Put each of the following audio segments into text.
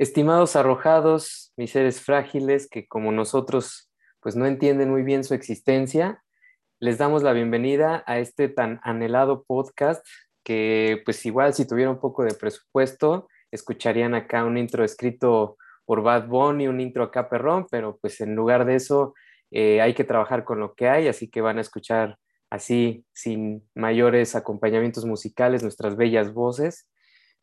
Estimados arrojados, mis seres frágiles que como nosotros pues no entienden muy bien su existencia, les damos la bienvenida a este tan anhelado podcast que pues igual si tuviera un poco de presupuesto escucharían acá un intro escrito por Bad Bunny, un intro acá perrón, pero pues en lugar de eso eh, hay que trabajar con lo que hay, así que van a escuchar así sin mayores acompañamientos musicales nuestras bellas voces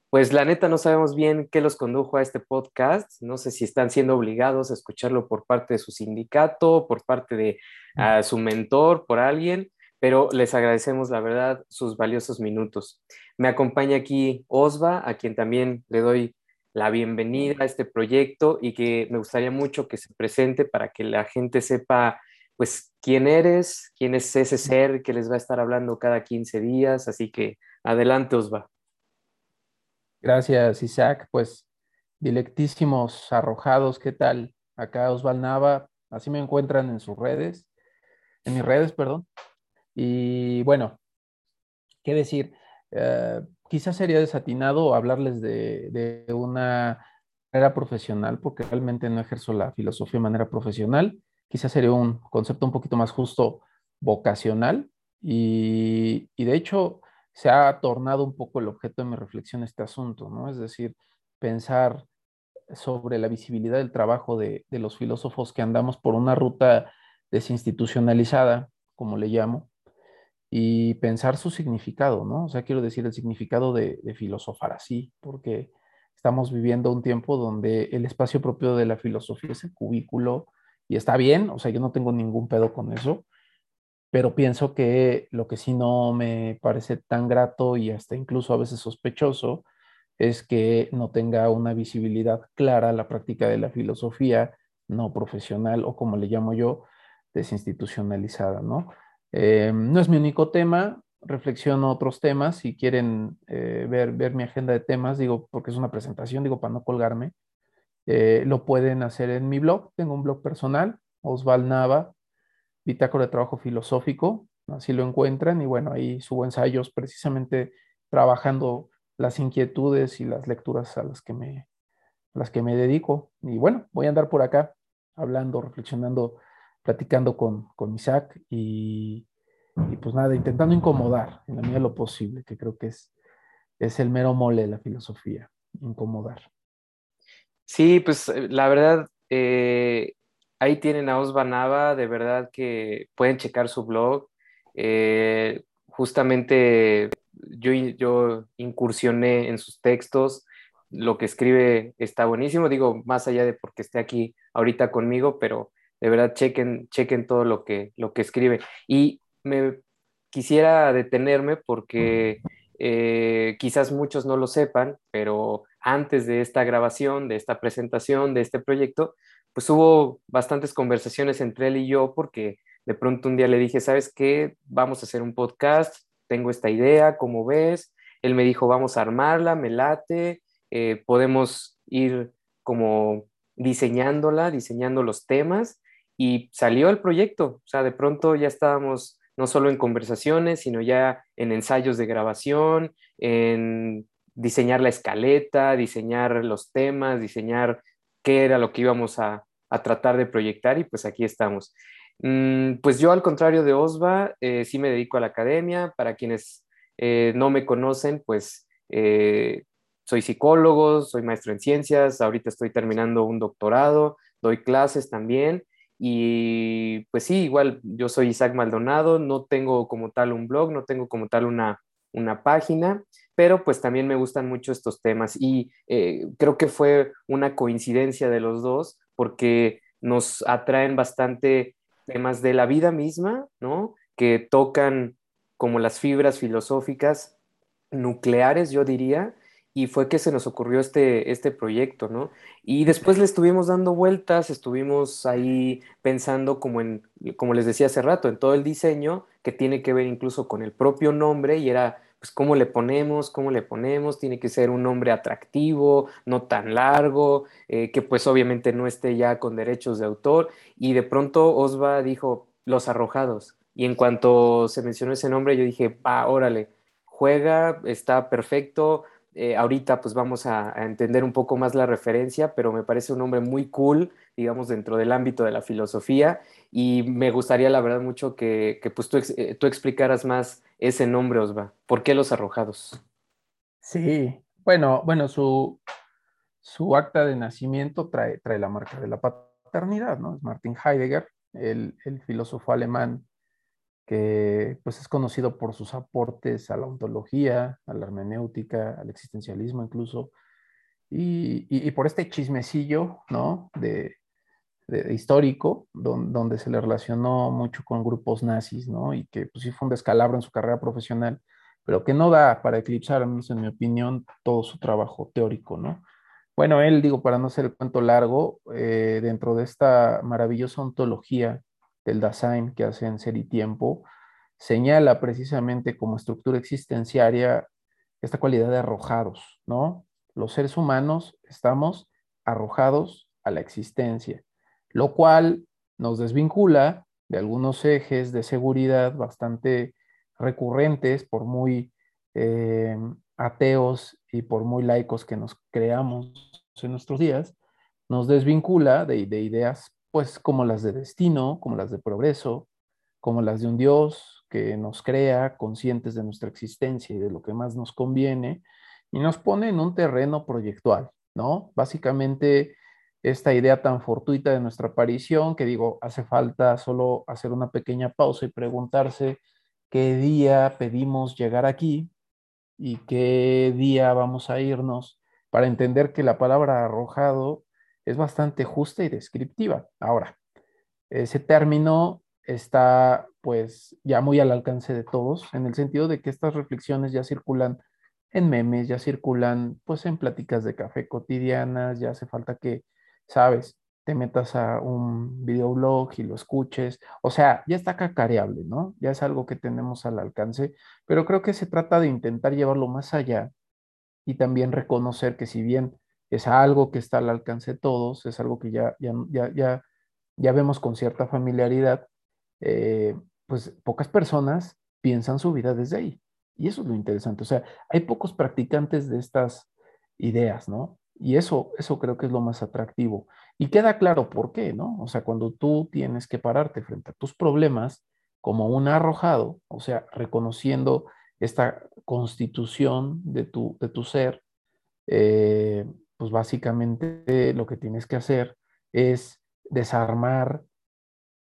pues la neta no sabemos bien qué los condujo a este podcast. No sé si están siendo obligados a escucharlo por parte de su sindicato, por parte de su mentor, por alguien, pero les agradecemos la verdad sus valiosos minutos. Me acompaña aquí Osva, a quien también le doy la bienvenida a este proyecto y que me gustaría mucho que se presente para que la gente sepa pues quién eres, quién es ese ser que les va a estar hablando cada 15 días. Así que adelante Osva. Gracias, Isaac. Pues, dilectísimos arrojados, ¿qué tal? Acá Osval Nava, así me encuentran en sus redes, en mis redes, perdón. Y bueno, ¿qué decir? Eh, quizás sería desatinado hablarles de, una manera profesional, porque realmente no ejerzo la filosofía de manera profesional. Quizás sería un concepto un poquito más justo vocacional. Y, y de hecho, se ha tornado un poco el objeto de mi reflexión este asunto, ¿no? Es decir, pensar sobre la visibilidad del trabajo de, los filósofos que andamos por una ruta desinstitucionalizada, como le llamo, y pensar su significado, ¿no? O sea, quiero decir el significado de, de filosofar así, porque estamos viviendo un tiempo donde el espacio propio de la filosofía es el cubículo, y está bien, o sea, yo no tengo ningún pedo con eso, pero pienso que lo que sí no me parece tan grato y hasta incluso a veces sospechoso es que no tenga una visibilidad clara la práctica de la filosofía no profesional o como le llamo yo, desinstitucionalizada, ¿no? Eh, no es mi único tema, reflexiono otros temas, si quieren eh, ver, ver mi agenda de temas, digo, porque es una presentación, digo, para no colgarme, eh, lo pueden hacer en mi blog, tengo un blog personal, Osval Nava, bitácora de trabajo filosófico, así lo encuentran, y bueno, ahí subo ensayos precisamente trabajando las inquietudes y las lecturas a las que me, las que me dedico. Y bueno, voy a andar por acá hablando, reflexionando, platicando con, con Isaac y, y, pues nada, intentando incomodar en la medida de lo posible, que creo que es, es el mero mole de la filosofía, incomodar. Sí, pues eh, la verdad, eh, ahí tienen a Osva Nava, de verdad que pueden checar su blog. Eh, justamente yo, yo incursioné en sus textos, lo que escribe está buenísimo, digo, más allá de porque esté aquí ahorita conmigo, pero de verdad chequen, chequen todo lo que, lo que escribe. Y me quisiera detenerme porque eh, quizás muchos no lo sepan, pero antes de esta grabación, de esta presentación, de este proyecto, pues hubo bastantes conversaciones entre él y yo porque de pronto un día le dije, ¿sabes qué? Vamos a hacer un podcast, tengo esta idea, ¿cómo ves? Él me dijo, vamos a armarla, me late, eh, podemos ir como diseñándola, diseñando los temas y salió el proyecto. O sea, de pronto ya estábamos no solo en conversaciones, sino ya en ensayos de grabación, en diseñar la escaleta, diseñar los temas, diseñar qué era lo que íbamos a, a tratar de proyectar y pues aquí estamos. Mm, pues yo al contrario de Osva, eh, sí me dedico a la academia. Para quienes eh, no me conocen, pues eh, soy psicólogo, soy maestro en ciencias, ahorita estoy terminando un doctorado, doy clases también y pues sí, igual yo soy Isaac Maldonado, no tengo como tal un blog, no tengo como tal una, una página, pero pues también me gustan mucho estos temas y creo que fue una coincidencia de los dos porque nos atraen bastante temas de la vida misma, ¿no? Que tocan como las fibras filosóficas nucleares, yo diría, y fue que se nos ocurrió este, este proyecto, ¿no? Y después le estuvimos dando vueltas, estuvimos ahí pensando como en, como les decía hace rato, en todo el diseño que tiene que ver incluso con el propio nombre y era pues cómo le ponemos, cómo le ponemos, tiene que ser un nombre atractivo, no tan largo, eh, que pues obviamente no esté ya con derechos de autor. Y de pronto Osva dijo, Los Arrojados. Y en cuanto se mencionó ese nombre, yo dije, va, órale, juega, está perfecto, eh, ahorita pues vamos a, entender un poco más la referencia, pero me parece un nombre muy cool, digamos, dentro del ámbito de la filosofía y me gustaría la verdad mucho que, pues tú, eh, tú, explicaras más ese nombre, Osva. ¿Por qué los arrojados? Sí, bueno, bueno, su, su acta de nacimiento trae, trae la marca de la paternidad, ¿no? Es Martin Heidegger, el, el filósofo alemán que pues es conocido por sus aportes a la ontología, a la hermenéutica, al existencialismo incluso, y, por este chismecillo, ¿no? De, histórico, donde se le relacionó mucho con grupos nazis, ¿no? Y que pues sí fue un descalabro en su carrera profesional, pero que no da para eclipsar, al menos en mi opinión, todo su trabajo teórico, ¿no? Bueno, él, digo, para no hacer el cuento largo, eh, dentro de esta maravillosa ontología del Dasein que hace en Ser y Tiempo, señala precisamente como estructura existenciaria esta cualidad de arrojados, ¿no? Los seres humanos estamos arrojados a la existencia, lo cual nos desvincula de algunos ejes de seguridad bastante recurrentes, por muy eh, ateos y por muy laicos que nos creamos en nuestros días, nos desvincula de, de ideas pues como las de destino, como las de progreso, como las de un Dios que nos crea conscientes de nuestra existencia y de lo que más nos conviene, y nos pone en un terreno proyectual, ¿no? Básicamente esta idea tan fortuita de nuestra aparición, que digo, hace falta solo hacer una pequeña pausa y preguntarse qué día pedimos llegar aquí y qué día vamos a irnos para entender que la palabra arrojado es bastante justa y descriptiva. Ahora, ese término está pues ya muy al alcance de todos, en el sentido de que estas reflexiones ya circulan en memes, ya circulan pues en pláticas de café cotidianas, ya hace falta que, sabes, te metas a un videoblog y lo escuches, o sea, ya está cacareable, ¿no? Ya es algo que tenemos al alcance, pero creo que se trata de intentar llevarlo más allá y también reconocer que si bien es algo que está al alcance de todos, es algo que ya, ya, ya, ya, vemos con cierta familiaridad, eh, pues pocas personas piensan su vida desde ahí. Y eso es lo interesante. O sea, hay pocos practicantes de estas ideas, ¿no? Y eso, eso creo que es lo más atractivo. Y queda claro por qué, ¿no? O sea, cuando tú tienes que pararte frente a tus problemas como un arrojado, o sea, reconociendo esta constitución de tu, de tu ser, eh, pues básicamente lo que tienes que hacer es desarmar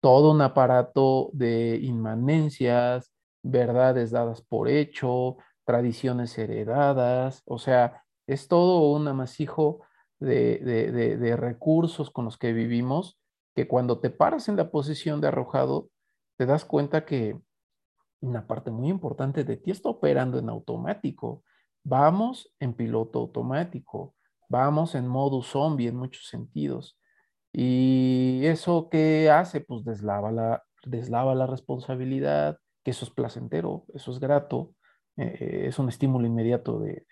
todo un aparato de inmanencias, verdades dadas por hecho, tradiciones heredadas, o sea, es todo un amasijo de, de, recursos con los que vivimos que cuando te paras en la posición de arrojado, te das cuenta que una parte muy importante de ti está operando en automático. Vamos en piloto automático. Vamos en modo zombie en muchos sentidos. Y eso qué hace, pues deslava la, deslava la responsabilidad, que eso es placentero, eso es grato, eh, es un estímulo inmediato de,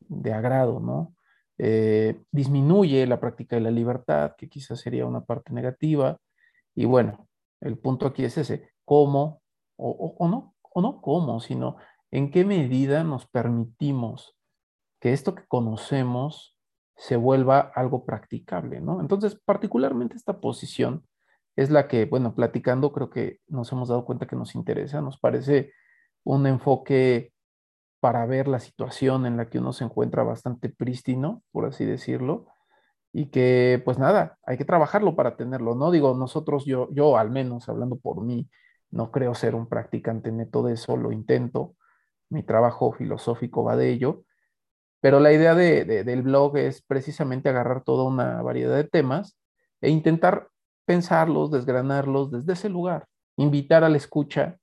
de, agrado, ¿no? Eh, disminuye la práctica de la libertad, que quizás sería una parte negativa. Y bueno, el punto aquí es ese, cómo, o, o no, o no cómo, sino en qué medida nos permitimos que esto que conocemos se vuelva algo practicable, ¿no? Entonces, particularmente esta posición es la que, bueno, platicando creo que nos hemos dado cuenta que nos interesa, nos parece un enfoque para ver la situación en la que uno se encuentra bastante prístino, por así decirlo, y que pues nada, hay que trabajarlo para tenerlo, ¿no? Digo, nosotros, yo, yo al menos hablando por mí, no creo ser un practicante neto de eso, lo intento, mi trabajo filosófico va de ello, pero la idea del blog es precisamente agarrar toda una variedad de temas e intentar pensarlos, desgranarlos desde ese lugar, invitar a la escucha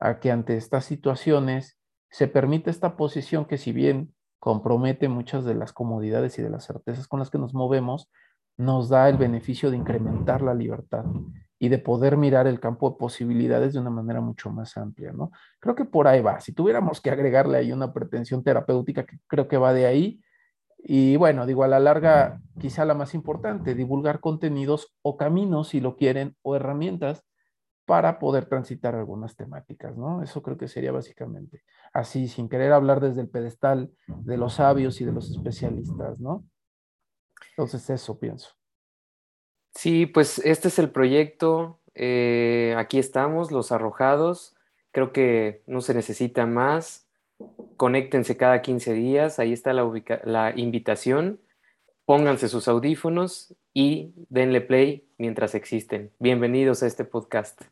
a que ante estas situaciones se permite esta posición que si bien compromete muchas de las comodidades y de las certezas con las que nos movemos, nos da el beneficio de incrementar la libertad y de poder mirar el campo de posibilidades de una manera mucho más amplia, ¿no? Creo que por ahí va. Si tuviéramos que agregarle ahí una pretensión terapéutica, que creo que va de ahí, y bueno, digo, a la larga, quizá la más importante, divulgar contenidos o caminos, si lo quieren, o herramientas para poder transitar algunas temáticas, ¿no? Eso creo que sería básicamente así, sin querer hablar desde el pedestal de los sabios y de los especialistas, ¿no? Entonces eso pienso. Sí, pues este es el proyecto. Eh, aquí estamos, los arrojados. Creo que no se necesita más. Conéctense cada 15 días. Ahí está la, la invitación. Pónganse sus audífonos y denle play mientras existen. Bienvenidos a este podcast.